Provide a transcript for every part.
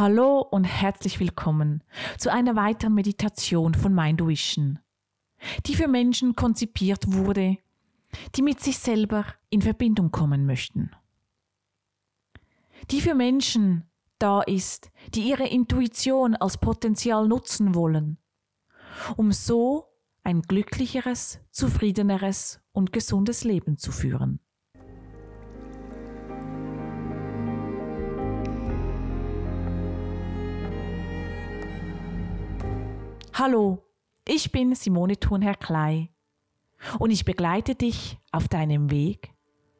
Hallo und herzlich willkommen zu einer weiteren Meditation von Mindvision, die für Menschen konzipiert wurde, die mit sich selber in Verbindung kommen möchten. Die für Menschen da ist, die ihre Intuition als Potenzial nutzen wollen, um so ein glücklicheres, zufriedeneres und gesundes Leben zu führen. Hallo, ich bin Simone Thunherr Klei und ich begleite dich auf deinem Weg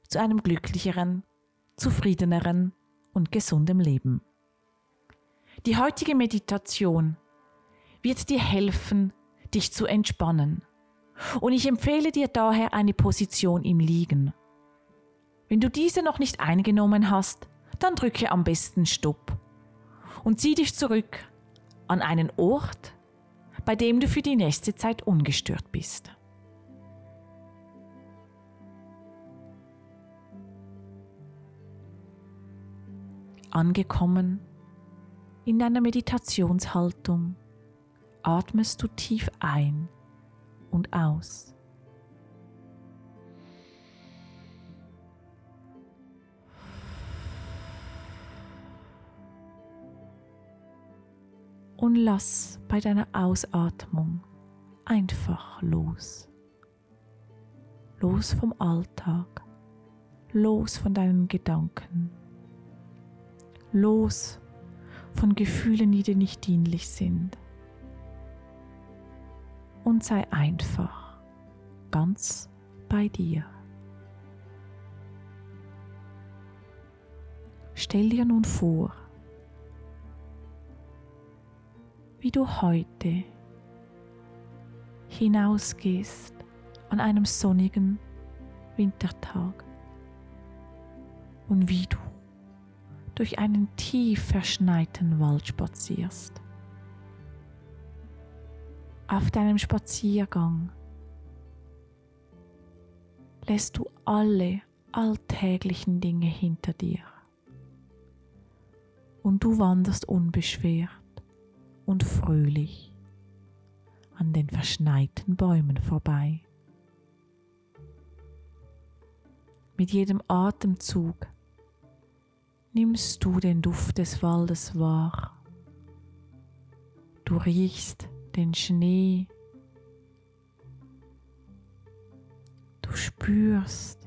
zu einem glücklicheren, zufriedeneren und gesundem Leben. Die heutige Meditation wird dir helfen, dich zu entspannen und ich empfehle dir daher eine Position im Liegen. Wenn du diese noch nicht eingenommen hast, dann drücke am besten Stopp und zieh dich zurück an einen Ort, bei dem du für die nächste Zeit ungestört bist. Angekommen in deiner Meditationshaltung atmest du tief ein und aus. Und lass bei deiner Ausatmung einfach los. Los vom Alltag, los von deinen Gedanken, los von Gefühlen, die dir nicht dienlich sind. Und sei einfach ganz bei dir. Stell dir nun vor, wie du heute hinausgehst an einem sonnigen Wintertag und wie du durch einen tief verschneiten Wald spazierst. Auf deinem Spaziergang lässt du alle alltäglichen Dinge hinter dir und du wanderst unbeschwert und fröhlich an den verschneiten Bäumen vorbei. Mit jedem Atemzug nimmst du den Duft des Waldes wahr. Du riechst den Schnee. Du spürst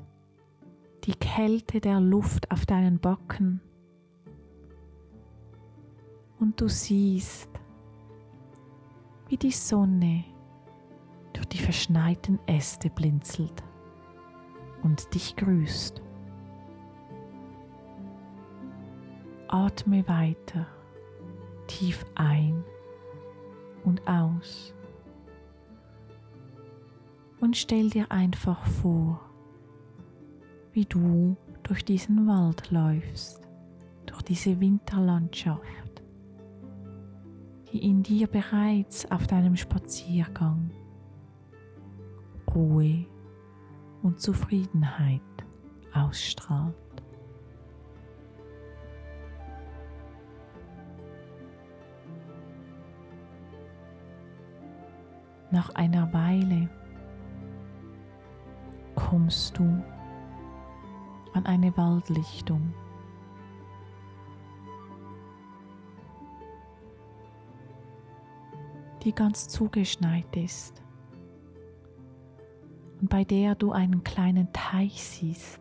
die Kälte der Luft auf deinen Backen. Und du siehst wie die Sonne. Durch die verschneiten Äste blinzelt und dich grüßt. Atme weiter tief ein und aus. Und stell dir einfach vor, wie du durch diesen Wald läufst, durch diese Winterlandschaft die in dir bereits auf deinem Spaziergang Ruhe und Zufriedenheit ausstrahlt. Nach einer Weile kommst du an eine Waldlichtung. Die ganz zugeschneit ist und bei der du einen kleinen Teich siehst,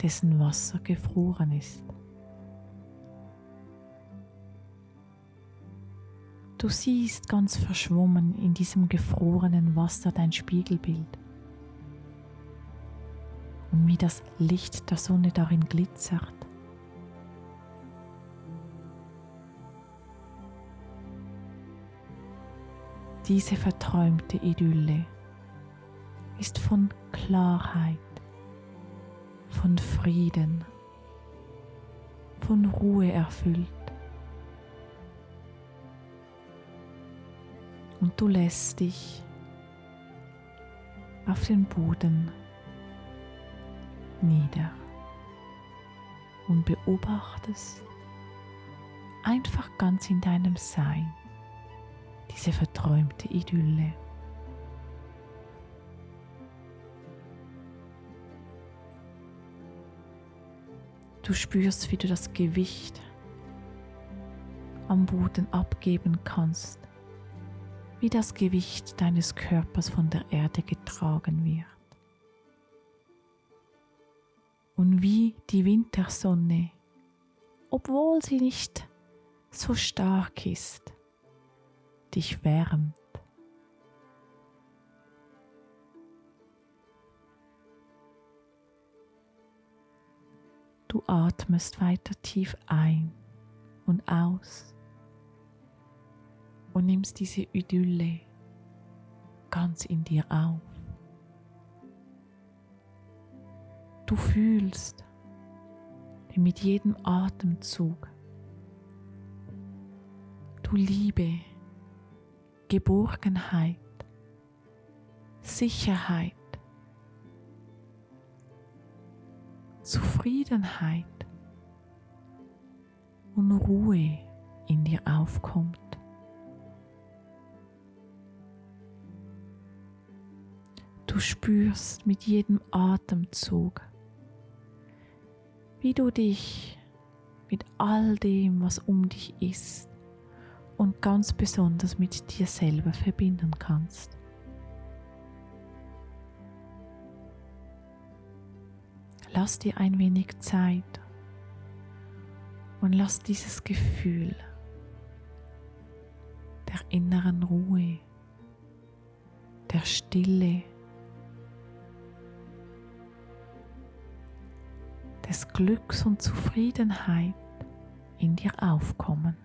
dessen Wasser gefroren ist. Du siehst ganz verschwommen in diesem gefrorenen Wasser dein Spiegelbild und wie das Licht der Sonne darin glitzert. Diese verträumte Idylle ist von Klarheit, von Frieden, von Ruhe erfüllt. Und du lässt dich auf den Boden nieder und beobachtest einfach ganz in deinem Sein, diese verträumte Idylle. Du spürst, wie du das Gewicht am Boden abgeben kannst, wie das Gewicht deines Körpers von der Erde getragen wird. Und wie die Wintersonne, obwohl sie nicht so stark ist, dich wärmt. Du atmest weiter tief ein und aus und nimmst diese Idylle ganz in dir auf. Du fühlst, wie mit jedem Atemzug du Liebe, Geborgenheit, Sicherheit, Zufriedenheit und Ruhe in dir aufkommt. Du spürst mit jedem Atemzug, wie du dich mit all dem, was um dich ist, und ganz besonders mit dir selber verbinden kannst. Lass dir ein wenig Zeit und lass dieses Gefühl der inneren Ruhe, der Stille, des Glücks und Zufriedenheit in dir aufkommen.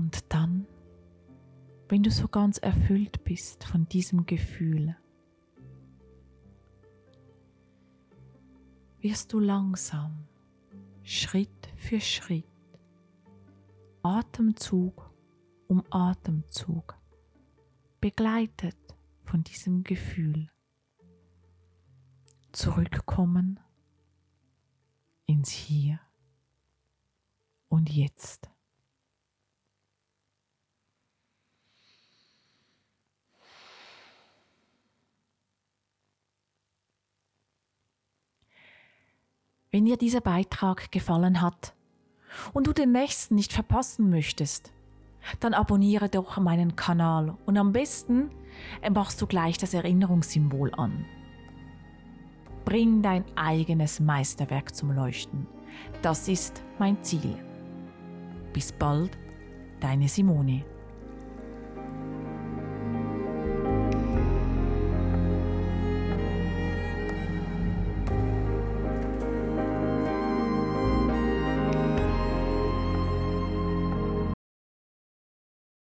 Und dann, wenn du so ganz erfüllt bist von diesem Gefühl, wirst du langsam, Schritt für Schritt, Atemzug um Atemzug, begleitet von diesem Gefühl, zurückkommen ins Hier und Jetzt. Wenn dir dieser Beitrag gefallen hat und du den nächsten nicht verpassen möchtest, dann abonniere doch meinen Kanal und am besten machst du gleich das Erinnerungssymbol an. Bring dein eigenes Meisterwerk zum Leuchten. Das ist mein Ziel. Bis bald, deine Simone.